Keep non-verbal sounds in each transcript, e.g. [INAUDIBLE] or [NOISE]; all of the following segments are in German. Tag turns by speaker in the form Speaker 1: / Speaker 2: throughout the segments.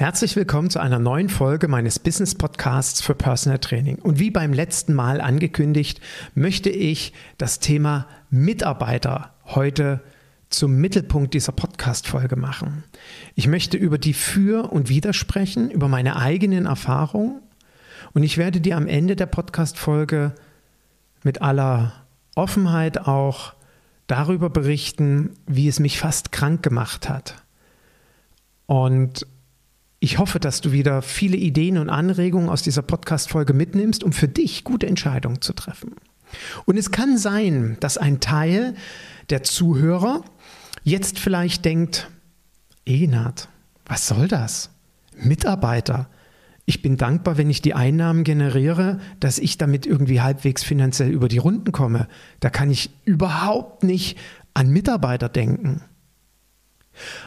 Speaker 1: Herzlich willkommen zu einer neuen Folge meines Business Podcasts für Personal Training. Und wie beim letzten Mal angekündigt, möchte ich das Thema Mitarbeiter heute zum Mittelpunkt dieser Podcast-Folge machen. Ich möchte über die Für und Wider sprechen, über meine eigenen Erfahrungen und ich werde dir am Ende der Podcast-Folge mit aller Offenheit auch darüber berichten, wie es mich fast krank gemacht hat. Und ich hoffe, dass du wieder viele Ideen und Anregungen aus dieser Podcast-Folge mitnimmst, um für dich gute Entscheidungen zu treffen. Und es kann sein, dass ein Teil der Zuhörer jetzt vielleicht denkt, Egenhard, was soll das? Mitarbeiter. Ich bin dankbar, wenn ich die Einnahmen generiere, dass ich damit irgendwie halbwegs finanziell über die Runden komme. Da kann ich überhaupt nicht an Mitarbeiter denken.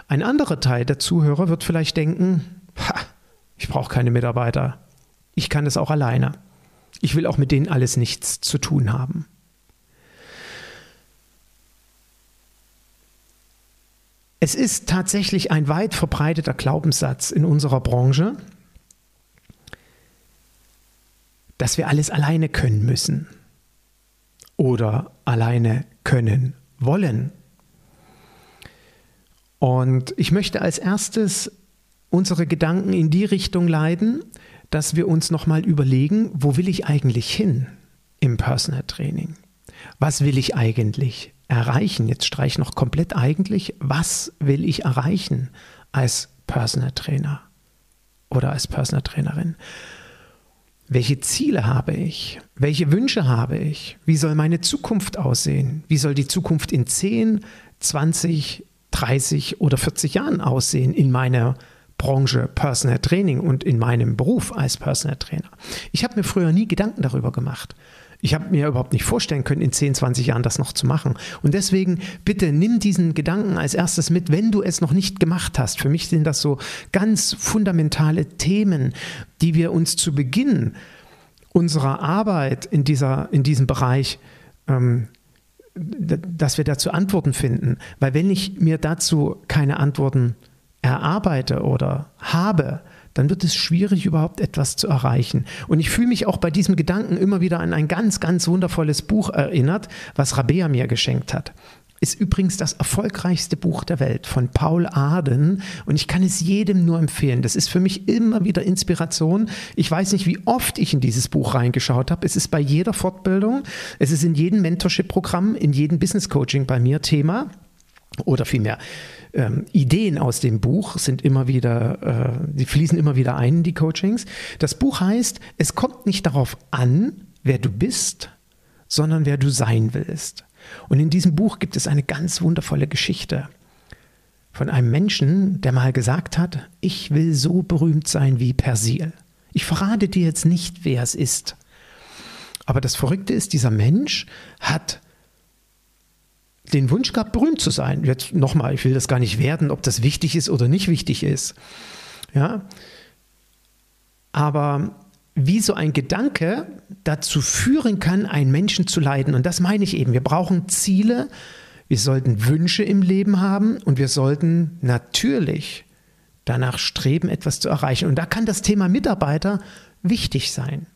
Speaker 1: Ein anderer Teil der Zuhörer wird vielleicht denken, ha, ich brauche keine Mitarbeiter. Ich kann es auch alleine. Ich will auch mit denen alles nichts zu tun haben. Es ist tatsächlich ein weit verbreiteter Glaubenssatz in unserer Branche, dass wir alles alleine können müssen oder alleine können wollen. Und ich möchte als erstes unsere Gedanken in die Richtung leiten, dass wir uns nochmal überlegen, wo will ich eigentlich hin im Personal Training? Was will ich eigentlich erreichen? Jetzt streich noch komplett eigentlich, was will ich erreichen als Personal Trainer oder als Personal Trainerin? Welche Ziele habe ich? Welche Wünsche habe ich? Wie soll meine Zukunft aussehen? Wie soll die Zukunft in 10, 20, 30 oder 40 Jahren aussehen in meiner Branche Personal Training und in meinem Beruf als Personal Trainer? Ich habe mir früher nie Gedanken darüber gemacht. Ich habe mir überhaupt nicht vorstellen können, in 10, 20 Jahren das noch zu machen. Und deswegen bitte nimm diesen Gedanken als erstes mit, wenn du es noch nicht gemacht hast. Für mich sind das so ganz fundamentale Themen, die wir uns zu Beginn unserer Arbeit in, dieser, in diesem Bereich ähm, dass wir dazu Antworten finden. Weil wenn ich mir dazu keine Antworten erarbeite oder habe, dann wird es schwierig, überhaupt etwas zu erreichen. Und ich fühle mich auch bei diesem Gedanken immer wieder an ein ganz, ganz wundervolles Buch erinnert, was Rabea mir geschenkt hat. Ist übrigens das erfolgreichste Buch der Welt von Paul Arden und ich kann es jedem nur empfehlen. Das ist für mich immer wieder Inspiration. Ich weiß nicht, wie oft ich in dieses Buch reingeschaut habe. Es ist bei jeder Fortbildung, es ist in jedem Mentorship-Programm, in jedem Business Coaching bei mir Thema oder vielmehr ähm, Ideen aus dem Buch sind immer wieder, äh, die fließen immer wieder ein in die Coachings. Das Buch heißt, es kommt nicht darauf an, wer du bist, sondern wer du sein willst. Und in diesem Buch gibt es eine ganz wundervolle Geschichte von einem Menschen, der mal gesagt hat, ich will so berühmt sein wie Persil. Ich verrate dir jetzt nicht, wer es ist. Aber das Verrückte ist, dieser Mensch hat den Wunsch gehabt, berühmt zu sein. Jetzt nochmal, ich will das gar nicht werden, ob das wichtig ist oder nicht wichtig ist. Ja. Aber wie so ein Gedanke dazu führen kann, einen Menschen zu leiden. Und das meine ich eben. Wir brauchen Ziele, wir sollten Wünsche im Leben haben und wir sollten natürlich danach streben, etwas zu erreichen. Und da kann das Thema Mitarbeiter wichtig sein.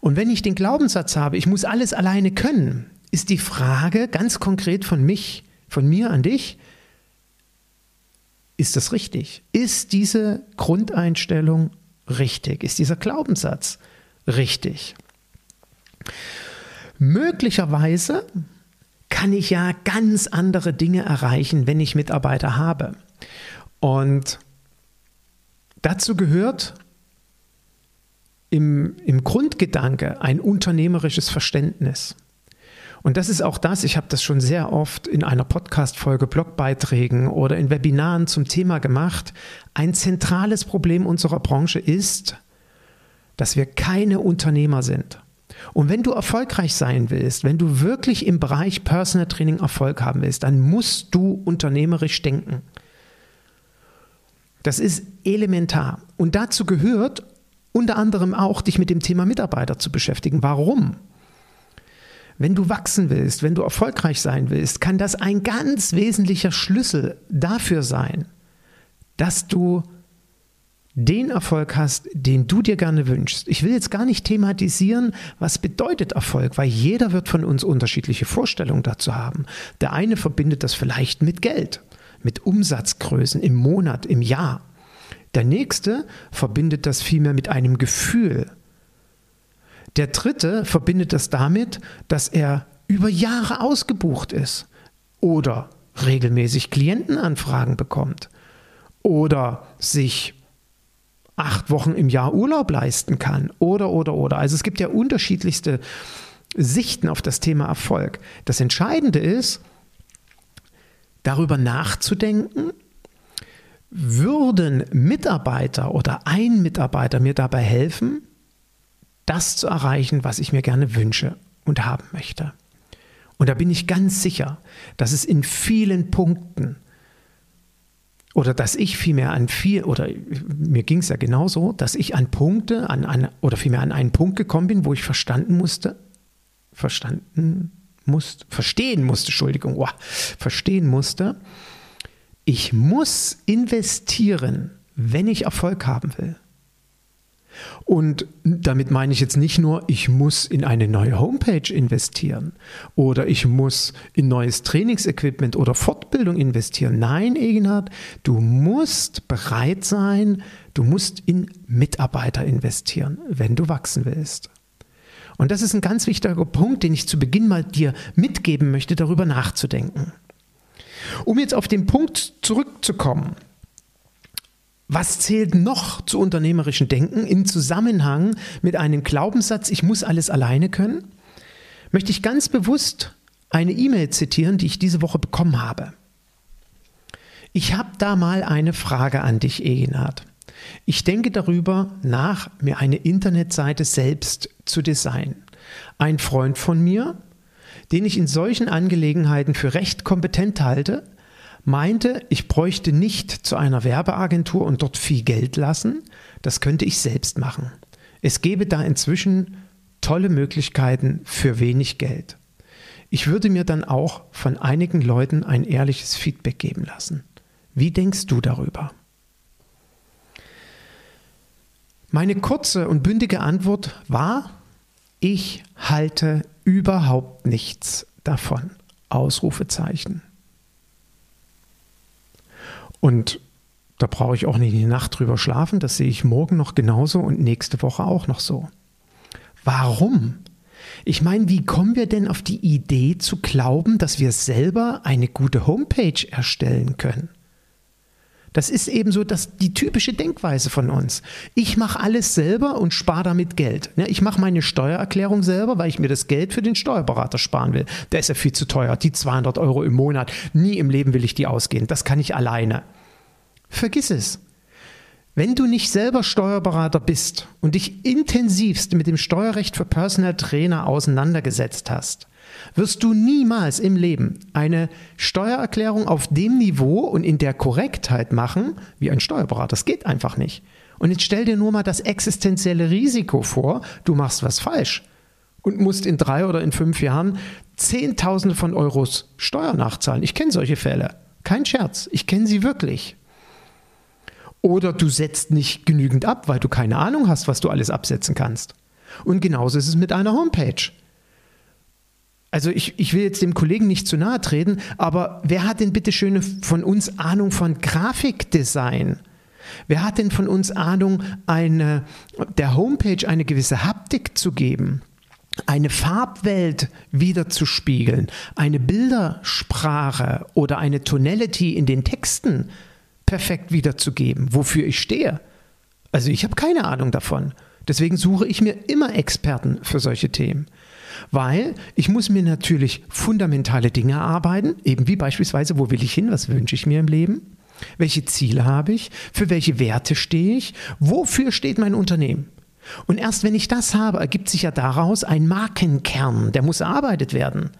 Speaker 1: Und wenn ich den Glaubenssatz habe, ich muss alles alleine können, ist die Frage ganz konkret von mich, von mir an dich, ist das richtig? Ist diese Grundeinstellung richtig? Ist dieser Glaubenssatz richtig? Möglicherweise kann ich ja ganz andere Dinge erreichen, wenn ich Mitarbeiter habe. Und dazu gehört im, im Grundgedanke ein unternehmerisches Verständnis. Und das ist auch das, ich habe das schon sehr oft in einer Podcast-Folge, Blogbeiträgen oder in Webinaren zum Thema gemacht. Ein zentrales Problem unserer Branche ist, dass wir keine Unternehmer sind. Und wenn du erfolgreich sein willst, wenn du wirklich im Bereich Personal Training Erfolg haben willst, dann musst du unternehmerisch denken. Das ist elementar. Und dazu gehört unter anderem auch, dich mit dem Thema Mitarbeiter zu beschäftigen. Warum? Wenn du wachsen willst, wenn du erfolgreich sein willst, kann das ein ganz wesentlicher Schlüssel dafür sein, dass du den Erfolg hast, den du dir gerne wünschst. Ich will jetzt gar nicht thematisieren, was bedeutet Erfolg, weil jeder wird von uns unterschiedliche Vorstellungen dazu haben. Der eine verbindet das vielleicht mit Geld, mit Umsatzgrößen im Monat, im Jahr. Der nächste verbindet das vielmehr mit einem Gefühl. Der dritte verbindet das damit, dass er über Jahre ausgebucht ist oder regelmäßig Klientenanfragen bekommt oder sich acht Wochen im Jahr Urlaub leisten kann oder oder oder. Also es gibt ja unterschiedlichste Sichten auf das Thema Erfolg. Das Entscheidende ist, darüber nachzudenken, würden Mitarbeiter oder ein Mitarbeiter mir dabei helfen, das zu erreichen, was ich mir gerne wünsche und haben möchte. Und da bin ich ganz sicher, dass es in vielen Punkten oder dass ich vielmehr an viel, oder mir ging es ja genauso, dass ich an Punkte, an, an, oder vielmehr an einen Punkt gekommen bin, wo ich verstanden musste, verstanden musste, verstehen musste, Entschuldigung, oh, verstehen musste, ich muss investieren, wenn ich Erfolg haben will. Und damit meine ich jetzt nicht nur, ich muss in eine neue Homepage investieren oder ich muss in neues Trainingsequipment oder Fortbildung investieren. Nein, Egenhard, du musst bereit sein, du musst in Mitarbeiter investieren, wenn du wachsen willst. Und das ist ein ganz wichtiger Punkt, den ich zu Beginn mal dir mitgeben möchte, darüber nachzudenken. Um jetzt auf den Punkt zurückzukommen, was zählt noch zu unternehmerischen Denken im Zusammenhang mit einem Glaubenssatz, ich muss alles alleine können? Möchte ich ganz bewusst eine E-Mail zitieren, die ich diese Woche bekommen habe. Ich habe da mal eine Frage an dich, Egenhard. Ich denke darüber nach, mir eine Internetseite selbst zu designen. Ein Freund von mir, den ich in solchen Angelegenheiten für recht kompetent halte, meinte, ich bräuchte nicht zu einer Werbeagentur und dort viel Geld lassen, das könnte ich selbst machen. Es gäbe da inzwischen tolle Möglichkeiten für wenig Geld. Ich würde mir dann auch von einigen Leuten ein ehrliches Feedback geben lassen. Wie denkst du darüber? Meine kurze und bündige Antwort war, ich halte überhaupt nichts davon. Ausrufezeichen. Und da brauche ich auch nicht die Nacht drüber schlafen. Das sehe ich morgen noch genauso und nächste Woche auch noch so. Warum? Ich meine, wie kommen wir denn auf die Idee zu glauben, dass wir selber eine gute Homepage erstellen können? Das ist eben so das, die typische Denkweise von uns. Ich mache alles selber und spare damit Geld. Ich mache meine Steuererklärung selber, weil ich mir das Geld für den Steuerberater sparen will. Der ist ja viel zu teuer. Die 200 Euro im Monat. Nie im Leben will ich die ausgehen. Das kann ich alleine. Vergiss es. Wenn du nicht selber Steuerberater bist und dich intensivst mit dem Steuerrecht für Personal Trainer auseinandergesetzt hast, wirst du niemals im Leben eine Steuererklärung auf dem Niveau und in der Korrektheit machen wie ein Steuerberater. Das geht einfach nicht. Und jetzt stell dir nur mal das existenzielle Risiko vor, du machst was falsch und musst in drei oder in fünf Jahren Zehntausende von Euros Steuer nachzahlen. Ich kenne solche Fälle. Kein Scherz, ich kenne sie wirklich. Oder du setzt nicht genügend ab, weil du keine Ahnung hast, was du alles absetzen kannst. Und genauso ist es mit einer Homepage. Also ich, ich will jetzt dem Kollegen nicht zu nahe treten, aber wer hat denn bitte schön von uns Ahnung von Grafikdesign? Wer hat denn von uns Ahnung, eine, der Homepage eine gewisse Haptik zu geben? eine Farbwelt wiederzuspiegeln, eine Bildersprache oder eine Tonality in den Texten perfekt wiederzugeben, wofür ich stehe. Also ich habe keine Ahnung davon. Deswegen suche ich mir immer Experten für solche Themen. Weil ich muss mir natürlich fundamentale Dinge erarbeiten, eben wie beispielsweise, wo will ich hin, was wünsche ich mir im Leben, welche Ziele habe ich, für welche Werte stehe ich, wofür steht mein Unternehmen. Und erst wenn ich das habe, ergibt sich ja daraus ein Markenkern, der muss erarbeitet werden.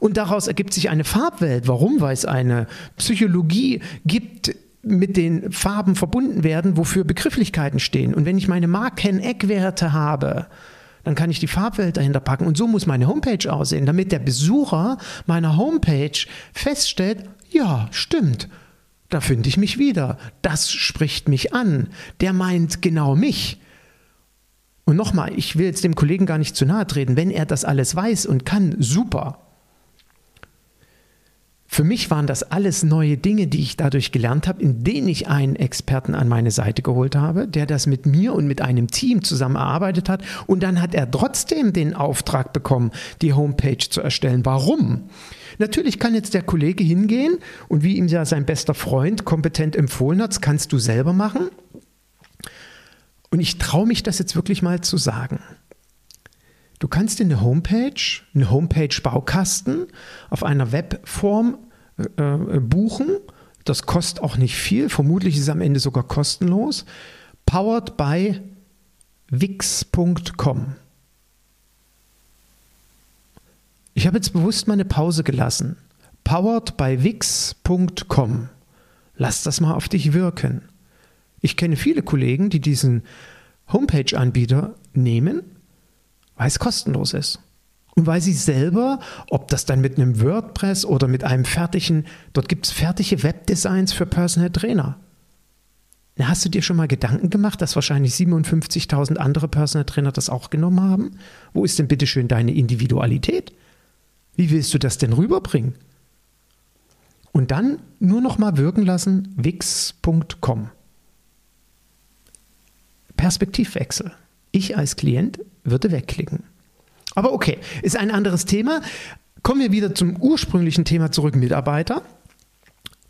Speaker 1: Und daraus ergibt sich eine Farbwelt. Warum? Weil es eine Psychologie gibt, mit den Farben verbunden werden, wofür Begrifflichkeiten stehen. Und wenn ich meine Markeneckwerte habe, dann kann ich die Farbwelt dahinter packen. Und so muss meine Homepage aussehen, damit der Besucher meiner Homepage feststellt, ja, stimmt, da finde ich mich wieder. Das spricht mich an. Der meint genau mich. Und nochmal, ich will jetzt dem Kollegen gar nicht zu nahe treten. Wenn er das alles weiß und kann, super. Für mich waren das alles neue Dinge, die ich dadurch gelernt habe, in denen ich einen Experten an meine Seite geholt habe, der das mit mir und mit einem Team zusammen erarbeitet hat. Und dann hat er trotzdem den Auftrag bekommen, die Homepage zu erstellen. Warum? Natürlich kann jetzt der Kollege hingehen und wie ihm ja sein bester Freund kompetent empfohlen hat, kannst du selber machen. Und ich traue mich das jetzt wirklich mal zu sagen. Du kannst in eine Homepage, eine Homepage-Baukasten auf einer Webform äh, äh, buchen. Das kostet auch nicht viel. Vermutlich ist es am Ende sogar kostenlos. Powered by wix.com. Ich habe jetzt bewusst mal eine Pause gelassen. Powered by wix.com. Lass das mal auf dich wirken. Ich kenne viele Kollegen, die diesen Homepage-Anbieter nehmen weil es kostenlos ist. Und weil sie selber, ob das dann mit einem WordPress oder mit einem fertigen, dort gibt es fertige Webdesigns für Personal Trainer. Na, hast du dir schon mal Gedanken gemacht, dass wahrscheinlich 57.000 andere Personal Trainer das auch genommen haben? Wo ist denn bitte schön deine Individualität? Wie willst du das denn rüberbringen? Und dann nur noch mal wirken lassen, wix.com. Perspektivwechsel. Ich als Klient würde wegklicken. Aber okay, ist ein anderes Thema. Kommen wir wieder zum ursprünglichen Thema zurück, Mitarbeiter.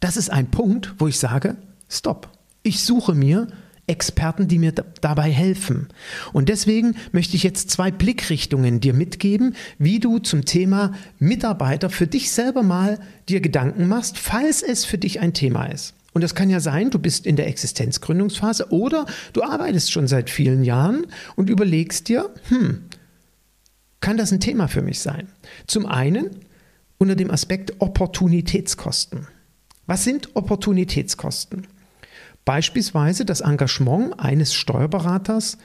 Speaker 1: Das ist ein Punkt, wo ich sage, stopp. Ich suche mir Experten, die mir dabei helfen. Und deswegen möchte ich jetzt zwei Blickrichtungen dir mitgeben, wie du zum Thema Mitarbeiter für dich selber mal dir Gedanken machst, falls es für dich ein Thema ist. Und das kann ja sein, du bist in der Existenzgründungsphase oder du arbeitest schon seit vielen Jahren und überlegst dir, hm, kann das ein Thema für mich sein? Zum einen unter dem Aspekt Opportunitätskosten. Was sind Opportunitätskosten? Beispielsweise das Engagement eines Steuerberaters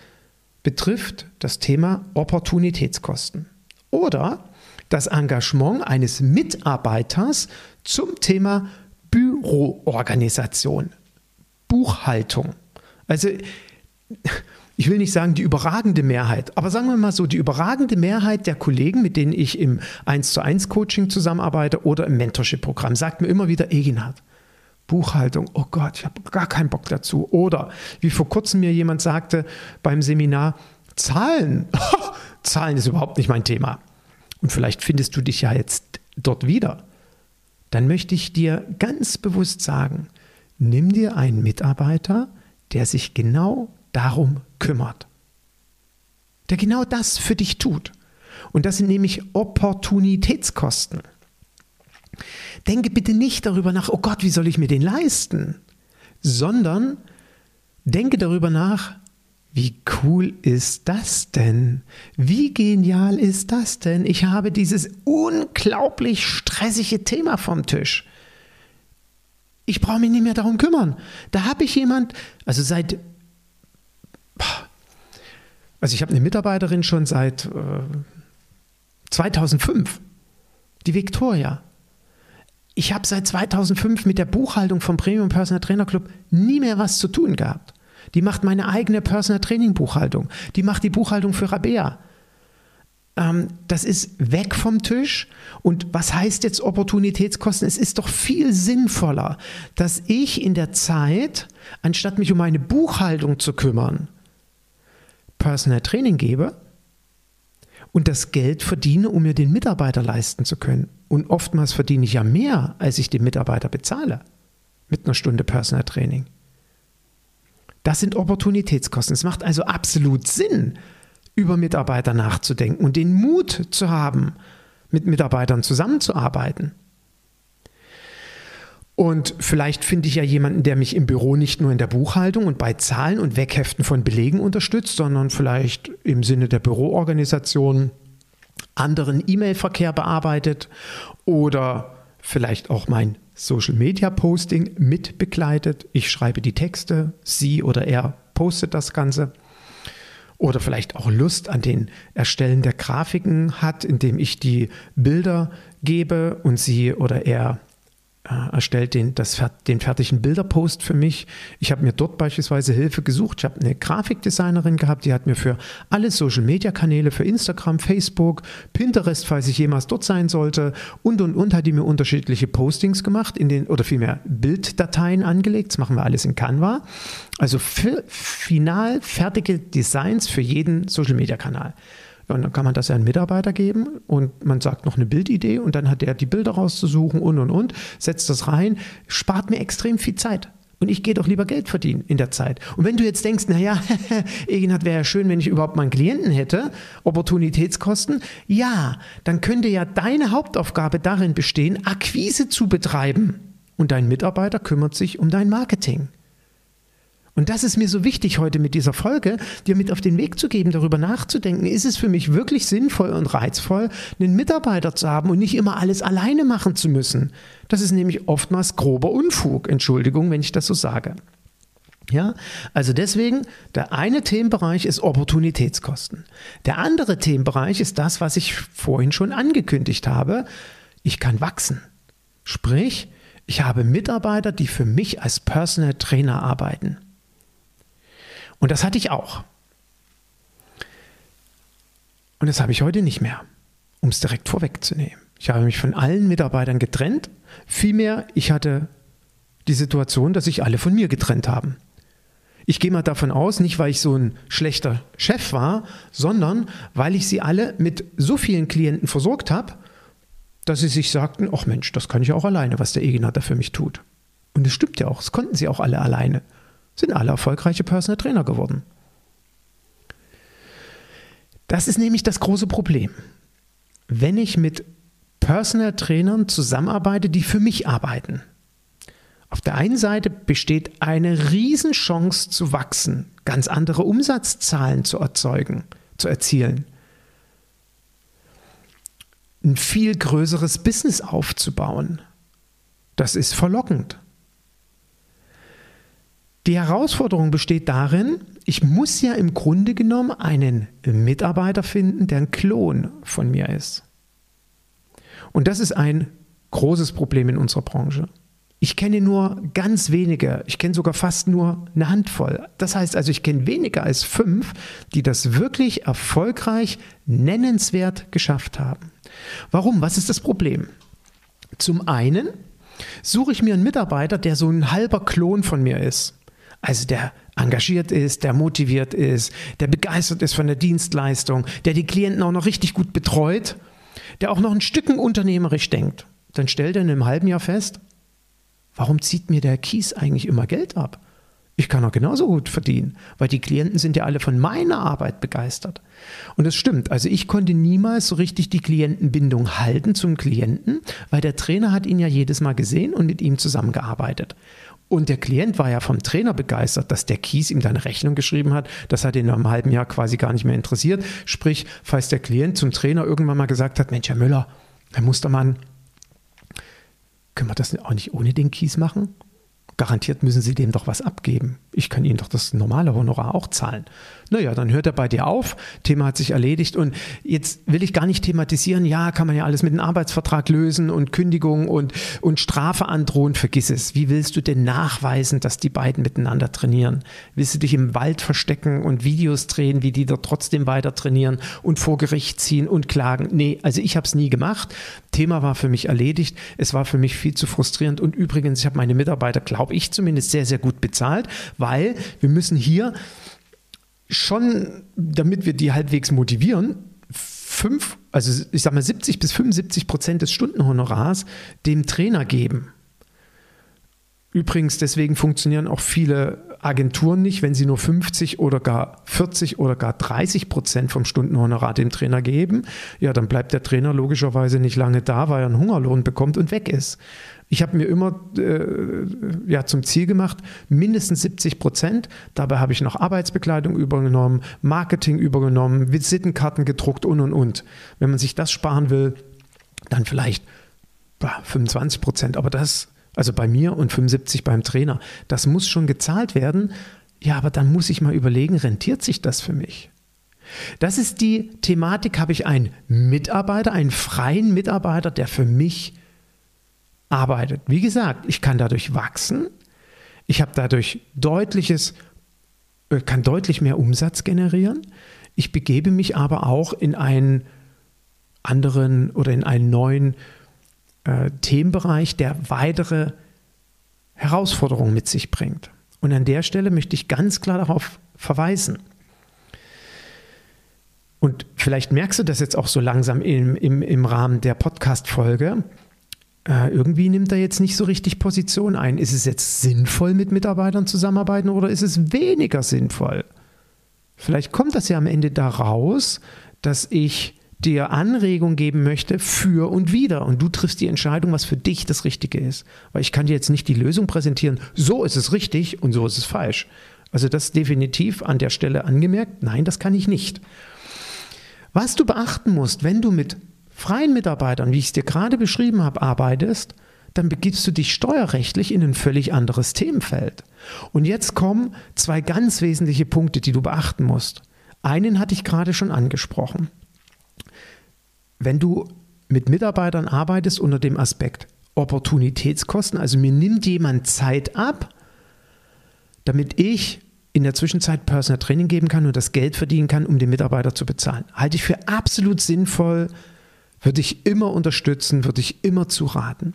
Speaker 1: betrifft das Thema Opportunitätskosten. Oder das Engagement eines Mitarbeiters zum Thema Büroorganisation, Buchhaltung. Also ich will nicht sagen die überragende Mehrheit, aber sagen wir mal so, die überragende Mehrheit der Kollegen, mit denen ich im 1 zu 1 Coaching zusammenarbeite oder im Mentorship-Programm, sagt mir immer wieder, Eginhard, Buchhaltung, oh Gott, ich habe gar keinen Bock dazu. Oder wie vor kurzem mir jemand sagte beim Seminar, Zahlen, [LAUGHS] Zahlen ist überhaupt nicht mein Thema. Und vielleicht findest du dich ja jetzt dort wieder dann möchte ich dir ganz bewusst sagen, nimm dir einen Mitarbeiter, der sich genau darum kümmert. Der genau das für dich tut. Und das sind nämlich Opportunitätskosten. Denke bitte nicht darüber nach, oh Gott, wie soll ich mir den leisten? Sondern denke darüber nach, wie cool ist das denn? Wie genial ist das denn? Ich habe dieses unglaublich stressige Thema vom Tisch. Ich brauche mich nicht mehr darum kümmern. Da habe ich jemand, also seit, also ich habe eine Mitarbeiterin schon seit äh, 2005, die Victoria. Ich habe seit 2005 mit der Buchhaltung vom Premium Personal Trainer Club nie mehr was zu tun gehabt. Die macht meine eigene Personal Training Buchhaltung. Die macht die Buchhaltung für Rabea. Ähm, das ist weg vom Tisch. Und was heißt jetzt Opportunitätskosten? Es ist doch viel sinnvoller, dass ich in der Zeit, anstatt mich um meine Buchhaltung zu kümmern, Personal Training gebe und das Geld verdiene, um mir den Mitarbeiter leisten zu können. Und oftmals verdiene ich ja mehr, als ich den Mitarbeiter bezahle mit einer Stunde Personal Training. Das sind Opportunitätskosten. Es macht also absolut Sinn, über Mitarbeiter nachzudenken und den Mut zu haben, mit Mitarbeitern zusammenzuarbeiten. Und vielleicht finde ich ja jemanden, der mich im Büro nicht nur in der Buchhaltung und bei Zahlen und Wegheften von Belegen unterstützt, sondern vielleicht im Sinne der Büroorganisation anderen E-Mail-Verkehr bearbeitet oder vielleicht auch mein Social-Media-Posting mit begleitet. Ich schreibe die Texte, sie oder er postet das Ganze. Oder vielleicht auch Lust an den Erstellen der Grafiken hat, indem ich die Bilder gebe und sie oder er äh, erstellt den, das, den fertigen Bilderpost für mich. Ich habe mir dort beispielsweise Hilfe gesucht. Ich habe eine Grafikdesignerin gehabt, die hat mir für alle Social-Media-Kanäle, für Instagram, Facebook, Pinterest, falls ich jemals dort sein sollte, und und und hat die mir unterschiedliche Postings gemacht, in den, oder vielmehr Bilddateien angelegt. Das machen wir alles in Canva. Also final fertige Designs für jeden Social-Media-Kanal. Und dann kann man das ja einem Mitarbeiter geben und man sagt noch eine Bildidee und dann hat der die Bilder rauszusuchen und und und, setzt das rein, spart mir extrem viel Zeit. Und ich gehe doch lieber Geld verdienen in der Zeit. Und wenn du jetzt denkst, naja, [LAUGHS] Eginhard wäre ja schön, wenn ich überhaupt mal einen Klienten hätte, Opportunitätskosten, ja, dann könnte ja deine Hauptaufgabe darin bestehen, Akquise zu betreiben. Und dein Mitarbeiter kümmert sich um dein Marketing. Und das ist mir so wichtig heute mit dieser Folge, dir mit auf den Weg zu geben, darüber nachzudenken, ist es für mich wirklich sinnvoll und reizvoll, einen Mitarbeiter zu haben und nicht immer alles alleine machen zu müssen. Das ist nämlich oftmals grober Unfug, Entschuldigung, wenn ich das so sage. Ja, also deswegen, der eine Themenbereich ist Opportunitätskosten. Der andere Themenbereich ist das, was ich vorhin schon angekündigt habe. Ich kann wachsen. Sprich, ich habe Mitarbeiter, die für mich als Personal Trainer arbeiten. Und das hatte ich auch. Und das habe ich heute nicht mehr, um es direkt vorwegzunehmen. Ich habe mich von allen Mitarbeitern getrennt. Vielmehr, ich hatte die Situation, dass sich alle von mir getrennt haben. Ich gehe mal davon aus, nicht weil ich so ein schlechter Chef war, sondern weil ich sie alle mit so vielen Klienten versorgt habe, dass sie sich sagten, ach Mensch, das kann ich auch alleine, was der Eginer da für mich tut. Und es stimmt ja auch, das konnten sie auch alle alleine sind alle erfolgreiche Personal Trainer geworden. Das ist nämlich das große Problem. Wenn ich mit Personal Trainern zusammenarbeite, die für mich arbeiten. Auf der einen Seite besteht eine Riesenchance zu wachsen, ganz andere Umsatzzahlen zu erzeugen, zu erzielen, ein viel größeres Business aufzubauen. Das ist verlockend. Die Herausforderung besteht darin, ich muss ja im Grunde genommen einen Mitarbeiter finden, der ein Klon von mir ist. Und das ist ein großes Problem in unserer Branche. Ich kenne nur ganz wenige, ich kenne sogar fast nur eine Handvoll. Das heißt also, ich kenne weniger als fünf, die das wirklich erfolgreich, nennenswert geschafft haben. Warum? Was ist das Problem? Zum einen suche ich mir einen Mitarbeiter, der so ein halber Klon von mir ist. Also der engagiert ist, der motiviert ist, der begeistert ist von der Dienstleistung, der die Klienten auch noch richtig gut betreut, der auch noch ein Stücken unternehmerisch denkt. Dann stellt er in einem halben Jahr fest, warum zieht mir der Kies eigentlich immer Geld ab? Ich kann auch genauso gut verdienen, weil die Klienten sind ja alle von meiner Arbeit begeistert. Und das stimmt. Also ich konnte niemals so richtig die Klientenbindung halten zum Klienten, weil der Trainer hat ihn ja jedes Mal gesehen und mit ihm zusammengearbeitet. Und der Klient war ja vom Trainer begeistert, dass der Kies ihm da eine Rechnung geschrieben hat. Das hat ihn nach einem halben Jahr quasi gar nicht mehr interessiert. Sprich, falls der Klient zum Trainer irgendwann mal gesagt hat, Mensch, Herr Müller, Herr Mustermann, können wir das auch nicht ohne den Kies machen? Garantiert müssen Sie dem doch was abgeben. Ich kann Ihnen doch das normale Honorar auch zahlen. Naja, dann hört er bei dir auf, Thema hat sich erledigt und jetzt will ich gar nicht thematisieren, ja, kann man ja alles mit einem Arbeitsvertrag lösen und Kündigung und, und Strafe androhen, vergiss es. Wie willst du denn nachweisen, dass die beiden miteinander trainieren? Willst du dich im Wald verstecken und Videos drehen, wie die dort trotzdem weiter trainieren und vor Gericht ziehen und klagen? Nee, also ich habe es nie gemacht. Thema war für mich erledigt. Es war für mich viel zu frustrierend und übrigens, ich habe meine Mitarbeiter, glaube ich zumindest, sehr, sehr gut bezahlt, weil wir müssen hier schon, damit wir die halbwegs motivieren, fünf, also ich sag mal 70 bis 75 Prozent des Stundenhonorars dem Trainer geben. Übrigens, deswegen funktionieren auch viele Agenturen nicht, wenn sie nur 50 oder gar 40 oder gar 30 Prozent vom Stundenhonorar dem Trainer geben. Ja, dann bleibt der Trainer logischerweise nicht lange da, weil er einen Hungerlohn bekommt und weg ist. Ich habe mir immer äh, ja, zum Ziel gemacht, mindestens 70 Prozent. Dabei habe ich noch Arbeitsbekleidung übernommen, Marketing übernommen, Visitenkarten gedruckt und und und. Wenn man sich das sparen will, dann vielleicht 25 Prozent. Aber das, also bei mir und 75 beim Trainer, das muss schon gezahlt werden. Ja, aber dann muss ich mal überlegen, rentiert sich das für mich? Das ist die Thematik, habe ich einen Mitarbeiter, einen freien Mitarbeiter, der für mich arbeitet. Wie gesagt, ich kann dadurch wachsen, ich habe dadurch deutliches, äh, kann deutlich mehr Umsatz generieren. Ich begebe mich aber auch in einen anderen oder in einen neuen äh, Themenbereich, der weitere Herausforderungen mit sich bringt. Und an der Stelle möchte ich ganz klar darauf verweisen. Und vielleicht merkst du das jetzt auch so langsam im, im, im Rahmen der Podcast-Folge äh, irgendwie nimmt er jetzt nicht so richtig Position ein. Ist es jetzt sinnvoll, mit Mitarbeitern zusammenarbeiten oder ist es weniger sinnvoll? Vielleicht kommt das ja am Ende daraus, dass ich dir Anregung geben möchte für und wieder. Und du triffst die Entscheidung, was für dich das Richtige ist. Weil ich kann dir jetzt nicht die Lösung präsentieren, so ist es richtig und so ist es falsch. Also das definitiv an der Stelle angemerkt, nein, das kann ich nicht. Was du beachten musst, wenn du mit freien Mitarbeitern, wie ich es dir gerade beschrieben habe, arbeitest, dann begibst du dich steuerrechtlich in ein völlig anderes Themenfeld. Und jetzt kommen zwei ganz wesentliche Punkte, die du beachten musst. Einen hatte ich gerade schon angesprochen. Wenn du mit Mitarbeitern arbeitest unter dem Aspekt Opportunitätskosten, also mir nimmt jemand Zeit ab, damit ich in der Zwischenzeit Personal Training geben kann und das Geld verdienen kann, um den Mitarbeiter zu bezahlen. Halte ich für absolut sinnvoll, würde ich immer unterstützen, würde ich immer zu raten.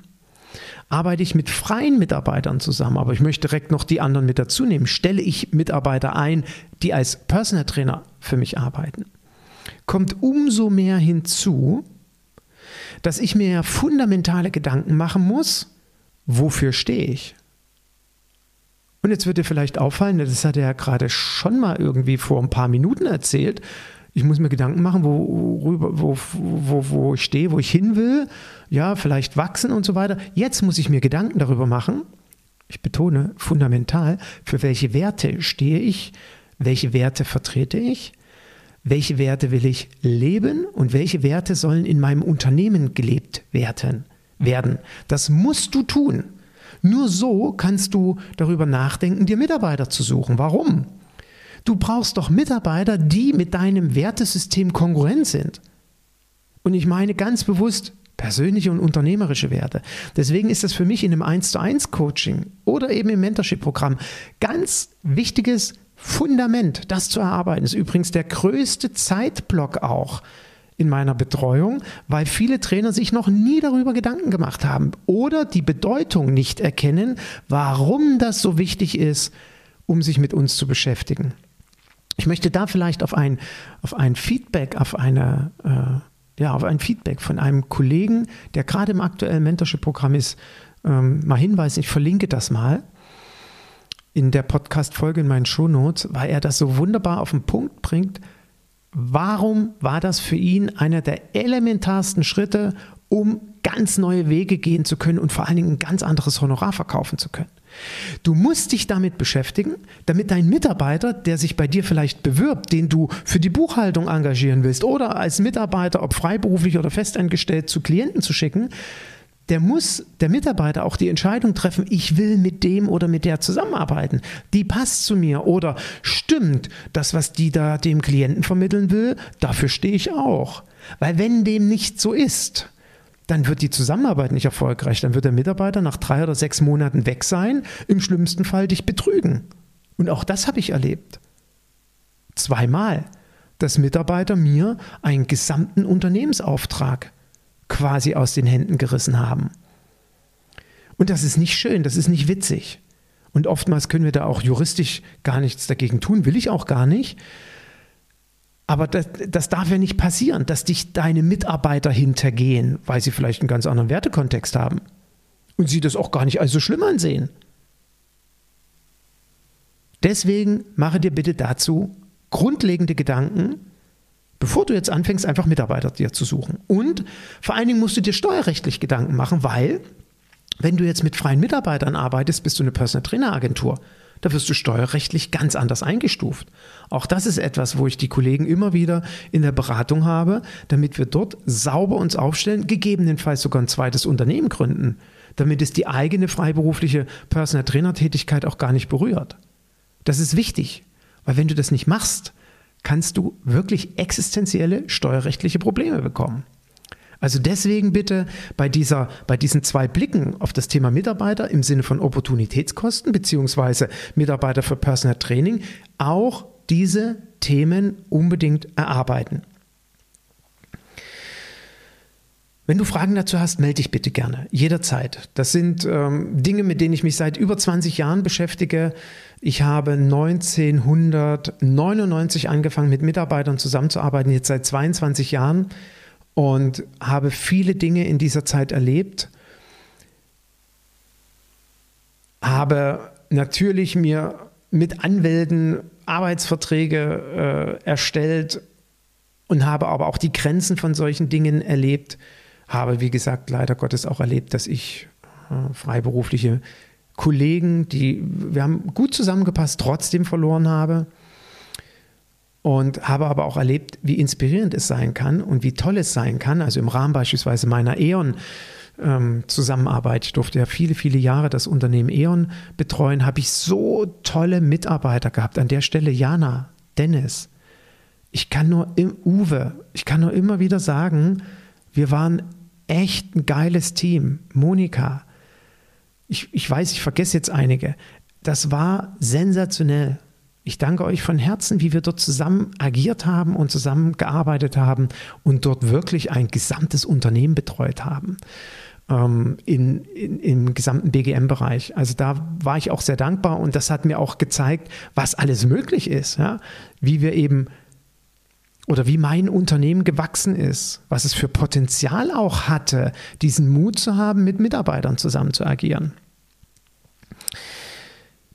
Speaker 1: Arbeite ich mit freien Mitarbeitern zusammen, aber ich möchte direkt noch die anderen mit dazu nehmen, stelle ich Mitarbeiter ein, die als Personal Trainer für mich arbeiten, kommt umso mehr hinzu, dass ich mir fundamentale Gedanken machen muss, wofür stehe ich? Und jetzt wird dir vielleicht auffallen, das hat er ja gerade schon mal irgendwie vor ein paar Minuten erzählt, ich muss mir Gedanken machen, wo, wo, wo, wo ich stehe, wo ich hin will, ja, vielleicht wachsen und so weiter. Jetzt muss ich mir Gedanken darüber machen, ich betone fundamental, für welche Werte stehe ich, welche Werte vertrete ich, welche Werte will ich leben und welche Werte sollen in meinem Unternehmen gelebt werden. werden. Das musst du tun. Nur so kannst du darüber nachdenken, dir Mitarbeiter zu suchen. Warum? Du brauchst doch Mitarbeiter, die mit deinem Wertesystem kongruent sind. Und ich meine ganz bewusst persönliche und unternehmerische Werte. Deswegen ist das für mich in einem 1 zu 1 Coaching oder eben im Mentorship-Programm ganz wichtiges Fundament, das zu erarbeiten. Ist übrigens der größte Zeitblock auch in meiner Betreuung, weil viele Trainer sich noch nie darüber Gedanken gemacht haben oder die Bedeutung nicht erkennen, warum das so wichtig ist, um sich mit uns zu beschäftigen. Ich möchte da vielleicht auf ein, auf ein Feedback, auf eine, äh, ja, auf ein Feedback von einem Kollegen, der gerade im aktuellen Mentorship-Programm ist, ähm, mal hinweisen. Ich verlinke das mal in der Podcast-Folge in meinen Shownotes, weil er das so wunderbar auf den Punkt bringt. Warum war das für ihn einer der elementarsten Schritte, um ganz neue Wege gehen zu können und vor allen Dingen ein ganz anderes Honorar verkaufen zu können? Du musst dich damit beschäftigen, damit dein Mitarbeiter, der sich bei dir vielleicht bewirbt, den du für die Buchhaltung engagieren willst oder als Mitarbeiter, ob freiberuflich oder festangestellt, zu Klienten zu schicken, der muss, der Mitarbeiter auch die Entscheidung treffen, ich will mit dem oder mit der zusammenarbeiten. Die passt zu mir oder stimmt, das, was die da dem Klienten vermitteln will, dafür stehe ich auch. Weil wenn dem nicht so ist, dann wird die Zusammenarbeit nicht erfolgreich. Dann wird der Mitarbeiter nach drei oder sechs Monaten weg sein, im schlimmsten Fall dich betrügen. Und auch das habe ich erlebt. Zweimal, dass Mitarbeiter mir einen gesamten Unternehmensauftrag quasi aus den Händen gerissen haben. Und das ist nicht schön, das ist nicht witzig. Und oftmals können wir da auch juristisch gar nichts dagegen tun, will ich auch gar nicht. Aber das, das, darf ja nicht passieren, dass dich deine Mitarbeiter hintergehen, weil sie vielleicht einen ganz anderen Wertekontext haben und sie das auch gar nicht als so schlimm ansehen. Deswegen mache dir bitte dazu grundlegende Gedanken, bevor du jetzt anfängst, einfach Mitarbeiter dir zu suchen. Und vor allen Dingen musst du dir steuerrechtlich Gedanken machen, weil wenn du jetzt mit freien Mitarbeitern arbeitest, bist du eine Personal Trainer Agentur. Da wirst du steuerrechtlich ganz anders eingestuft. Auch das ist etwas, wo ich die Kollegen immer wieder in der Beratung habe, damit wir dort sauber uns aufstellen, gegebenenfalls sogar ein zweites Unternehmen gründen, damit es die eigene freiberufliche Personal Trainer Tätigkeit auch gar nicht berührt. Das ist wichtig, weil wenn du das nicht machst, kannst du wirklich existenzielle steuerrechtliche Probleme bekommen. Also deswegen bitte bei, dieser, bei diesen zwei Blicken auf das Thema Mitarbeiter im Sinne von Opportunitätskosten beziehungsweise Mitarbeiter für Personal Training auch diese Themen unbedingt erarbeiten. Wenn du Fragen dazu hast, melde dich bitte gerne, jederzeit. Das sind ähm, Dinge, mit denen ich mich seit über 20 Jahren beschäftige. Ich habe 1999 angefangen, mit Mitarbeitern zusammenzuarbeiten, jetzt seit 22 Jahren und habe viele Dinge in dieser Zeit erlebt. Habe natürlich mir mit Anwälten Arbeitsverträge äh, erstellt und habe aber auch die Grenzen von solchen Dingen erlebt. Habe, wie gesagt, leider Gottes auch erlebt, dass ich äh, freiberufliche Kollegen, die wir haben gut zusammengepasst, trotzdem verloren habe und habe aber auch erlebt, wie inspirierend es sein kann und wie toll es sein kann. Also im Rahmen beispielsweise meiner E.ON. Ähm, Zusammenarbeit. Ich durfte ja viele, viele Jahre das Unternehmen E.ON betreuen, habe ich so tolle Mitarbeiter gehabt. An der Stelle Jana, Dennis. Ich kann nur im Uwe, ich kann nur immer wieder sagen, wir waren echt ein geiles Team. Monika, ich, ich weiß, ich vergesse jetzt einige. Das war sensationell. Ich danke euch von Herzen, wie wir dort zusammen agiert haben und zusammen gearbeitet haben und dort wirklich ein gesamtes Unternehmen betreut haben ähm, in, in, im gesamten BGM-Bereich. Also da war ich auch sehr dankbar und das hat mir auch gezeigt, was alles möglich ist, ja? wie wir eben oder wie mein Unternehmen gewachsen ist, was es für Potenzial auch hatte, diesen Mut zu haben, mit Mitarbeitern zusammen zu agieren.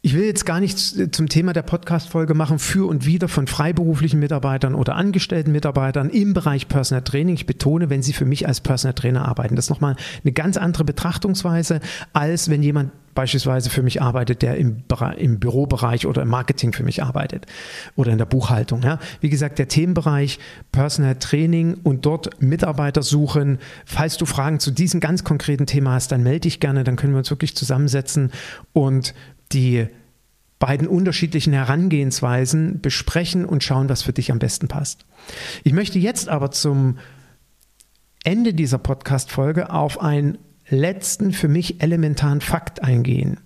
Speaker 1: Ich will jetzt gar nichts zum Thema der Podcast-Folge machen, für und wieder von freiberuflichen Mitarbeitern oder angestellten Mitarbeitern im Bereich Personal Training. Ich betone, wenn sie für mich als Personal Trainer arbeiten. Das ist nochmal eine ganz andere Betrachtungsweise, als wenn jemand beispielsweise für mich arbeitet, der im, im Bürobereich oder im Marketing für mich arbeitet oder in der Buchhaltung. Ja. Wie gesagt, der Themenbereich Personal Training und dort Mitarbeiter suchen. Falls du Fragen zu diesem ganz konkreten Thema hast, dann melde dich gerne, dann können wir uns wirklich zusammensetzen und die beiden unterschiedlichen Herangehensweisen besprechen und schauen, was für dich am besten passt. Ich möchte jetzt aber zum Ende dieser Podcast-Folge auf einen letzten, für mich elementaren Fakt eingehen,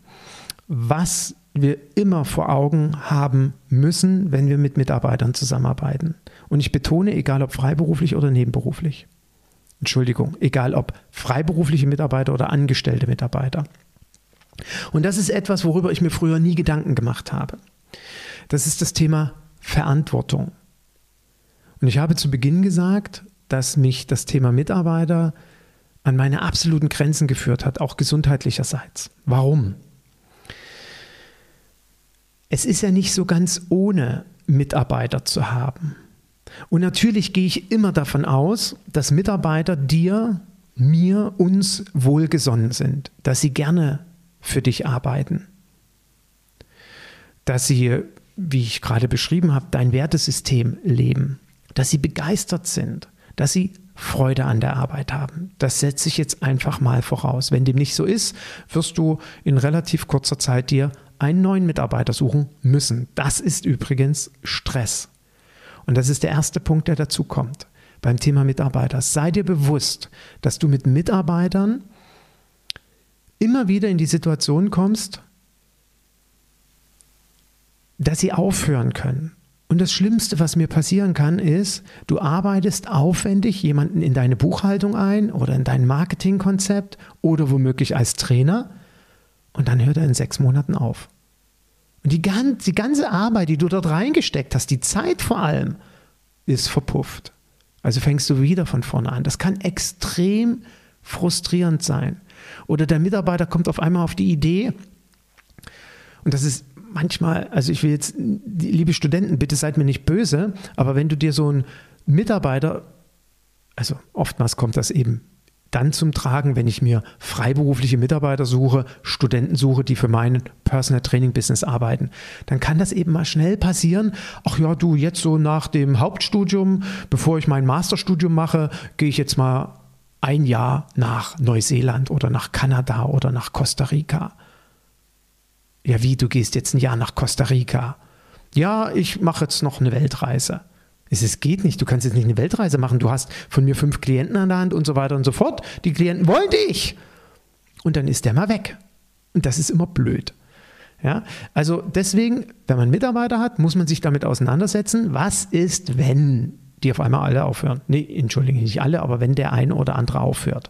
Speaker 1: was wir immer vor Augen haben müssen, wenn wir mit Mitarbeitern zusammenarbeiten. Und ich betone, egal ob freiberuflich oder nebenberuflich. Entschuldigung, egal ob freiberufliche Mitarbeiter oder angestellte Mitarbeiter. Und das ist etwas, worüber ich mir früher nie Gedanken gemacht habe. Das ist das Thema Verantwortung. Und ich habe zu Beginn gesagt, dass mich das Thema Mitarbeiter an meine absoluten Grenzen geführt hat, auch gesundheitlicherseits. Warum? Es ist ja nicht so ganz ohne Mitarbeiter zu haben. Und natürlich gehe ich immer davon aus, dass Mitarbeiter dir, mir, uns wohlgesonnen sind, dass sie gerne für dich arbeiten. Dass sie, wie ich gerade beschrieben habe, dein Wertesystem leben. Dass sie begeistert sind. Dass sie Freude an der Arbeit haben. Das setze ich jetzt einfach mal voraus. Wenn dem nicht so ist, wirst du in relativ kurzer Zeit dir einen neuen Mitarbeiter suchen müssen. Das ist übrigens Stress. Und das ist der erste Punkt, der dazu kommt beim Thema Mitarbeiter. Sei dir bewusst, dass du mit Mitarbeitern immer wieder in die Situation kommst, dass sie aufhören können. Und das Schlimmste, was mir passieren kann, ist, du arbeitest aufwendig jemanden in deine Buchhaltung ein oder in dein Marketingkonzept oder womöglich als Trainer und dann hört er in sechs Monaten auf. Und die, die ganze Arbeit, die du dort reingesteckt hast, die Zeit vor allem, ist verpufft. Also fängst du wieder von vorne an. Das kann extrem frustrierend sein. Oder der Mitarbeiter kommt auf einmal auf die Idee, und das ist manchmal, also ich will jetzt, liebe Studenten, bitte seid mir nicht böse, aber wenn du dir so einen Mitarbeiter, also oftmals kommt das eben dann zum Tragen, wenn ich mir freiberufliche Mitarbeiter suche, Studenten suche, die für mein Personal Training Business arbeiten, dann kann das eben mal schnell passieren. Ach ja, du, jetzt so nach dem Hauptstudium, bevor ich mein Masterstudium mache, gehe ich jetzt mal ein Jahr nach Neuseeland oder nach Kanada oder nach Costa Rica. Ja, wie, du gehst jetzt ein Jahr nach Costa Rica? Ja, ich mache jetzt noch eine Weltreise. Es geht nicht, du kannst jetzt nicht eine Weltreise machen. Du hast von mir fünf Klienten an der Hand und so weiter und so fort. Die Klienten wollen dich. Und dann ist der mal weg. Und das ist immer blöd. Ja, also deswegen, wenn man Mitarbeiter hat, muss man sich damit auseinandersetzen, was ist, wenn die auf einmal alle aufhören. Nee, entschuldige, nicht alle, aber wenn der eine oder andere aufhört.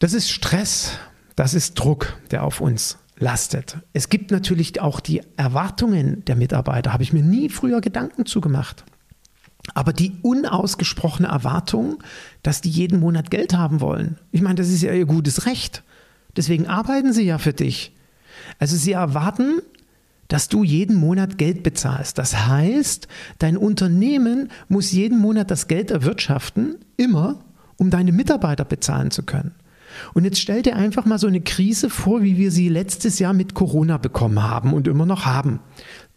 Speaker 1: Das ist Stress, das ist Druck, der auf uns lastet. Es gibt natürlich auch die Erwartungen der Mitarbeiter, habe ich mir nie früher Gedanken zugemacht. Aber die unausgesprochene Erwartung, dass die jeden Monat Geld haben wollen. Ich meine, das ist ja ihr gutes Recht. Deswegen arbeiten sie ja für dich. Also sie erwarten, dass du jeden Monat Geld bezahlst. Das heißt, dein Unternehmen muss jeden Monat das Geld erwirtschaften, immer, um deine Mitarbeiter bezahlen zu können. Und jetzt stell dir einfach mal so eine Krise vor, wie wir sie letztes Jahr mit Corona bekommen haben und immer noch haben.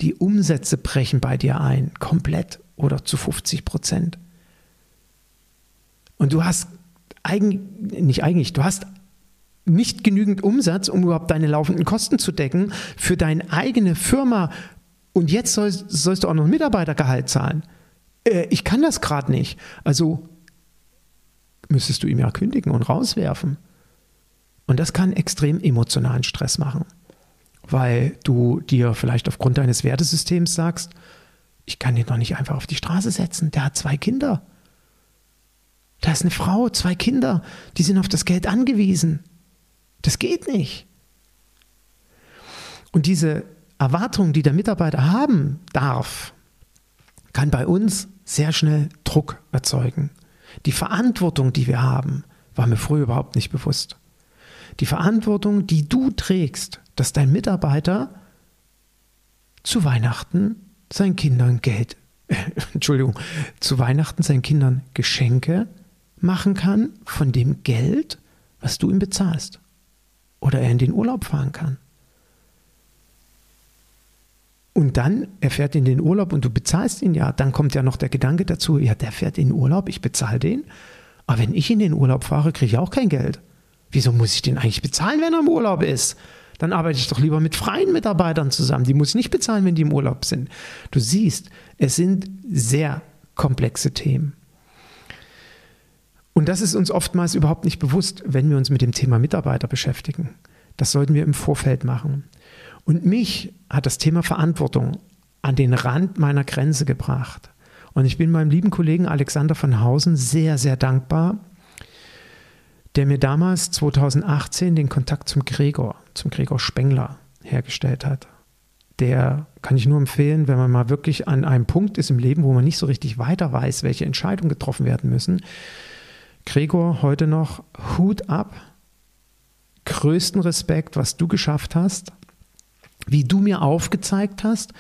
Speaker 1: Die Umsätze brechen bei dir ein, komplett oder zu 50 Prozent. Und du hast eigentlich, nicht eigentlich, du hast nicht genügend Umsatz, um überhaupt deine laufenden Kosten zu decken für deine eigene Firma. Und jetzt sollst, sollst du auch noch Mitarbeitergehalt zahlen. Äh, ich kann das gerade nicht. Also müsstest du ihm ja kündigen und rauswerfen. Und das kann extrem emotionalen Stress machen, weil du dir vielleicht aufgrund deines Wertesystems sagst, ich kann den doch nicht einfach auf die Straße setzen, der hat zwei Kinder. Da ist eine Frau, zwei Kinder, die sind auf das Geld angewiesen. Das geht nicht. Und diese Erwartung, die der Mitarbeiter haben darf, kann bei uns sehr schnell Druck erzeugen. Die Verantwortung, die wir haben, war mir früher überhaupt nicht bewusst. Die Verantwortung, die du trägst, dass dein Mitarbeiter zu Weihnachten seinen Kindern Geld, äh, [LAUGHS] Entschuldigung, zu Weihnachten seinen Kindern Geschenke machen kann von dem Geld, was du ihm bezahlst. Oder er in den Urlaub fahren kann. Und dann, er fährt in den Urlaub und du bezahlst ihn ja. Dann kommt ja noch der Gedanke dazu, ja, der fährt in den Urlaub, ich bezahle den. Aber wenn ich in den Urlaub fahre, kriege ich auch kein Geld. Wieso muss ich den eigentlich bezahlen, wenn er im Urlaub ist? Dann arbeite ich doch lieber mit freien Mitarbeitern zusammen. Die muss ich nicht bezahlen, wenn die im Urlaub sind. Du siehst, es sind sehr komplexe Themen. Und das ist uns oftmals überhaupt nicht bewusst, wenn wir uns mit dem Thema Mitarbeiter beschäftigen. Das sollten wir im Vorfeld machen. Und mich hat das Thema Verantwortung an den Rand meiner Grenze gebracht. Und ich bin meinem lieben Kollegen Alexander von Hausen sehr, sehr dankbar, der mir damals 2018 den Kontakt zum Gregor, zum Gregor Spengler hergestellt hat. Der kann ich nur empfehlen, wenn man mal wirklich an einem Punkt ist im Leben, wo man nicht so richtig weiter weiß, welche Entscheidungen getroffen werden müssen. Gregor, heute noch Hut ab, größten Respekt, was du geschafft hast, wie du mir aufgezeigt hast,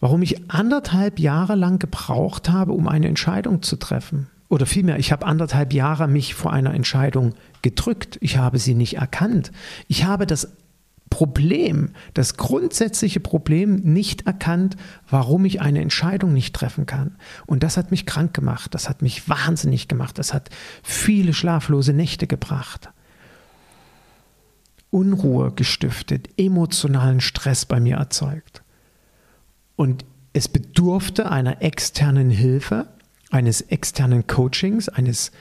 Speaker 1: warum ich anderthalb Jahre lang gebraucht habe, um eine Entscheidung zu treffen oder vielmehr, ich habe anderthalb Jahre mich vor einer Entscheidung gedrückt. Ich habe sie nicht erkannt. Ich habe das Problem, das grundsätzliche Problem nicht erkannt, warum ich eine Entscheidung nicht treffen kann. Und das hat mich krank gemacht, das hat mich wahnsinnig gemacht, das hat viele schlaflose Nächte gebracht. Unruhe gestiftet, emotionalen Stress bei mir erzeugt. Und es bedurfte einer externen Hilfe, eines externen Coachings, eines,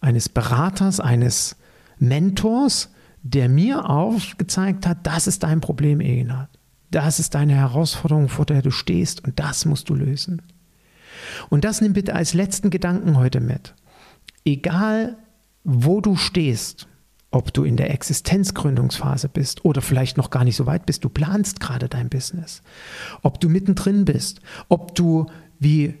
Speaker 1: eines Beraters, eines Mentors, der mir aufgezeigt hat, das ist dein Problem, Egina. Das ist deine Herausforderung, vor der du stehst und das musst du lösen. Und das nimm bitte als letzten Gedanken heute mit. Egal, wo du stehst, ob du in der Existenzgründungsphase bist oder vielleicht noch gar nicht so weit bist, du planst gerade dein Business, ob du mittendrin bist, ob du wie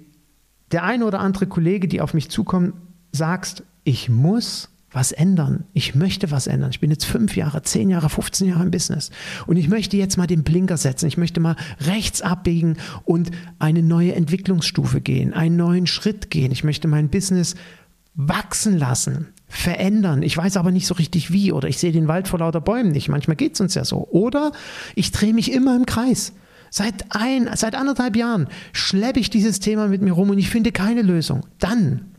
Speaker 1: der eine oder andere Kollege, die auf mich zukommen, sagst, ich muss was ändern. Ich möchte was ändern. Ich bin jetzt fünf Jahre, zehn Jahre, 15 Jahre im Business. Und ich möchte jetzt mal den Blinker setzen. Ich möchte mal rechts abbiegen und eine neue Entwicklungsstufe gehen, einen neuen Schritt gehen. Ich möchte mein Business wachsen lassen, verändern. Ich weiß aber nicht so richtig wie oder ich sehe den Wald vor lauter Bäumen nicht. Manchmal geht es uns ja so. Oder ich drehe mich immer im Kreis. Seit ein, seit anderthalb Jahren schleppe ich dieses Thema mit mir rum und ich finde keine Lösung. Dann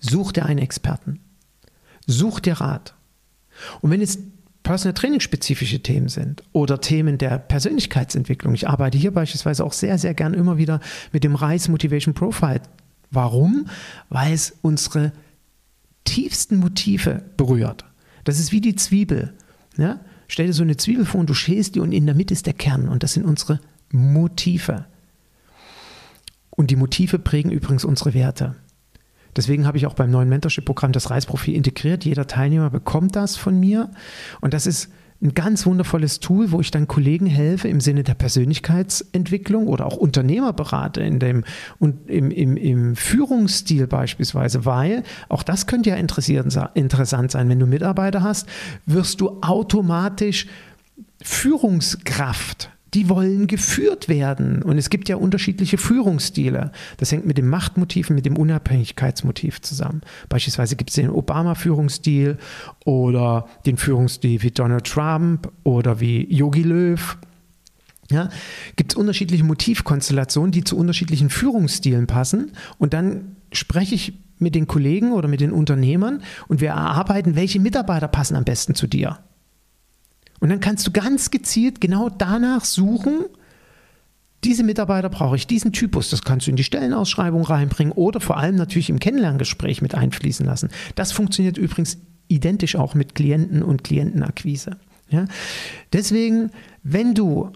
Speaker 1: such dir einen Experten. Such dir Rat. Und wenn es Personal Training spezifische Themen sind oder Themen der Persönlichkeitsentwicklung. Ich arbeite hier beispielsweise auch sehr, sehr gern immer wieder mit dem Rise Motivation Profile. Warum? Weil es unsere tiefsten Motive berührt. Das ist wie die Zwiebel. Ja? Stell dir so eine Zwiebel vor und du schälst die und in der Mitte ist der Kern und das sind unsere Motive. Und die Motive prägen übrigens unsere Werte. Deswegen habe ich auch beim neuen Mentorship-Programm das Reisprofil integriert. Jeder Teilnehmer bekommt das von mir. Und das ist ein ganz wundervolles Tool, wo ich dann Kollegen helfe im Sinne der Persönlichkeitsentwicklung oder auch Unternehmer berate in dem, und im, im, im Führungsstil beispielsweise, weil auch das könnte ja interessant sein, wenn du Mitarbeiter hast, wirst du automatisch Führungskraft die wollen geführt werden. Und es gibt ja unterschiedliche Führungsstile. Das hängt mit dem Machtmotiv und mit dem Unabhängigkeitsmotiv zusammen. Beispielsweise gibt es den Obama-Führungsstil oder den Führungsstil wie Donald Trump oder wie Yogi Löw. Ja, gibt es unterschiedliche Motivkonstellationen, die zu unterschiedlichen Führungsstilen passen. Und dann spreche ich mit den Kollegen oder mit den Unternehmern und wir erarbeiten, welche Mitarbeiter passen am besten zu dir. Und dann kannst du ganz gezielt genau danach suchen, diese Mitarbeiter brauche ich, diesen Typus. Das kannst du in die Stellenausschreibung reinbringen oder vor allem natürlich im Kennenlerngespräch mit einfließen lassen. Das funktioniert übrigens identisch auch mit Klienten und Klientenakquise. Ja? Deswegen, wenn du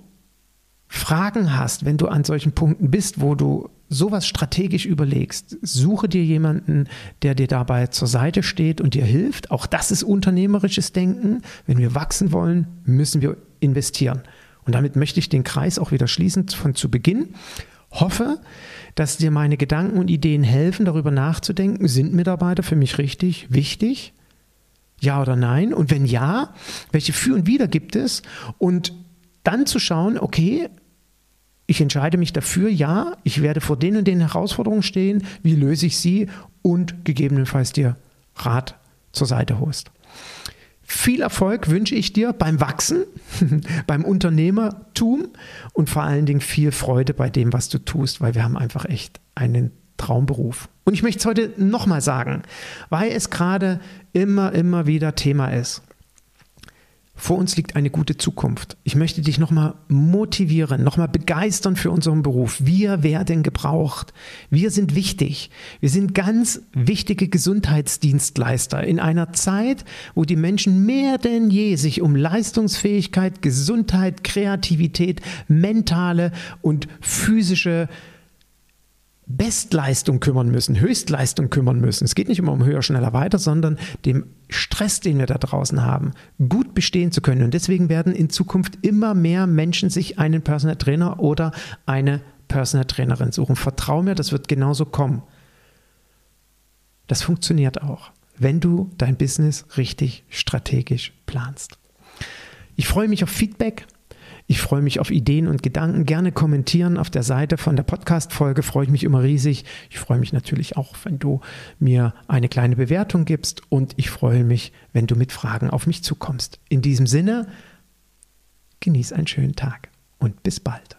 Speaker 1: Fragen hast, wenn du an solchen Punkten bist, wo du sowas strategisch überlegst, suche dir jemanden, der dir dabei zur Seite steht und dir hilft. Auch das ist unternehmerisches Denken. Wenn wir wachsen wollen, müssen wir investieren. Und damit möchte ich den Kreis auch wieder schließen von zu Beginn. Hoffe, dass dir meine Gedanken und Ideen helfen, darüber nachzudenken, sind Mitarbeiter für mich richtig, wichtig? Ja oder nein? Und wenn ja, welche Für und Wider gibt es? Und dann zu schauen, okay, ich entscheide mich dafür, ja, ich werde vor den und den Herausforderungen stehen, wie löse ich sie und gegebenenfalls dir Rat zur Seite holst. Viel Erfolg wünsche ich dir beim Wachsen, [LAUGHS] beim Unternehmertum und vor allen Dingen viel Freude bei dem, was du tust, weil wir haben einfach echt einen Traumberuf. Und ich möchte es heute nochmal sagen, weil es gerade immer, immer wieder Thema ist. Vor uns liegt eine gute Zukunft. Ich möchte dich nochmal motivieren, nochmal begeistern für unseren Beruf. Wir werden gebraucht. Wir sind wichtig. Wir sind ganz wichtige Gesundheitsdienstleister in einer Zeit, wo die Menschen mehr denn je sich um Leistungsfähigkeit, Gesundheit, Kreativität, mentale und physische Bestleistung kümmern müssen, Höchstleistung kümmern müssen. Es geht nicht immer um höher, schneller, weiter, sondern dem Stress, den wir da draußen haben, gut bestehen zu können. Und deswegen werden in Zukunft immer mehr Menschen sich einen Personal Trainer oder eine Personal Trainerin suchen. Vertrau mir, das wird genauso kommen. Das funktioniert auch, wenn du dein Business richtig strategisch planst. Ich freue mich auf Feedback. Ich freue mich auf Ideen und Gedanken. Gerne kommentieren auf der Seite von der Podcast-Folge. Freue ich mich immer riesig. Ich freue mich natürlich auch, wenn du mir eine kleine Bewertung gibst. Und ich freue mich, wenn du mit Fragen auf mich zukommst. In diesem Sinne, genieß einen schönen Tag und bis bald.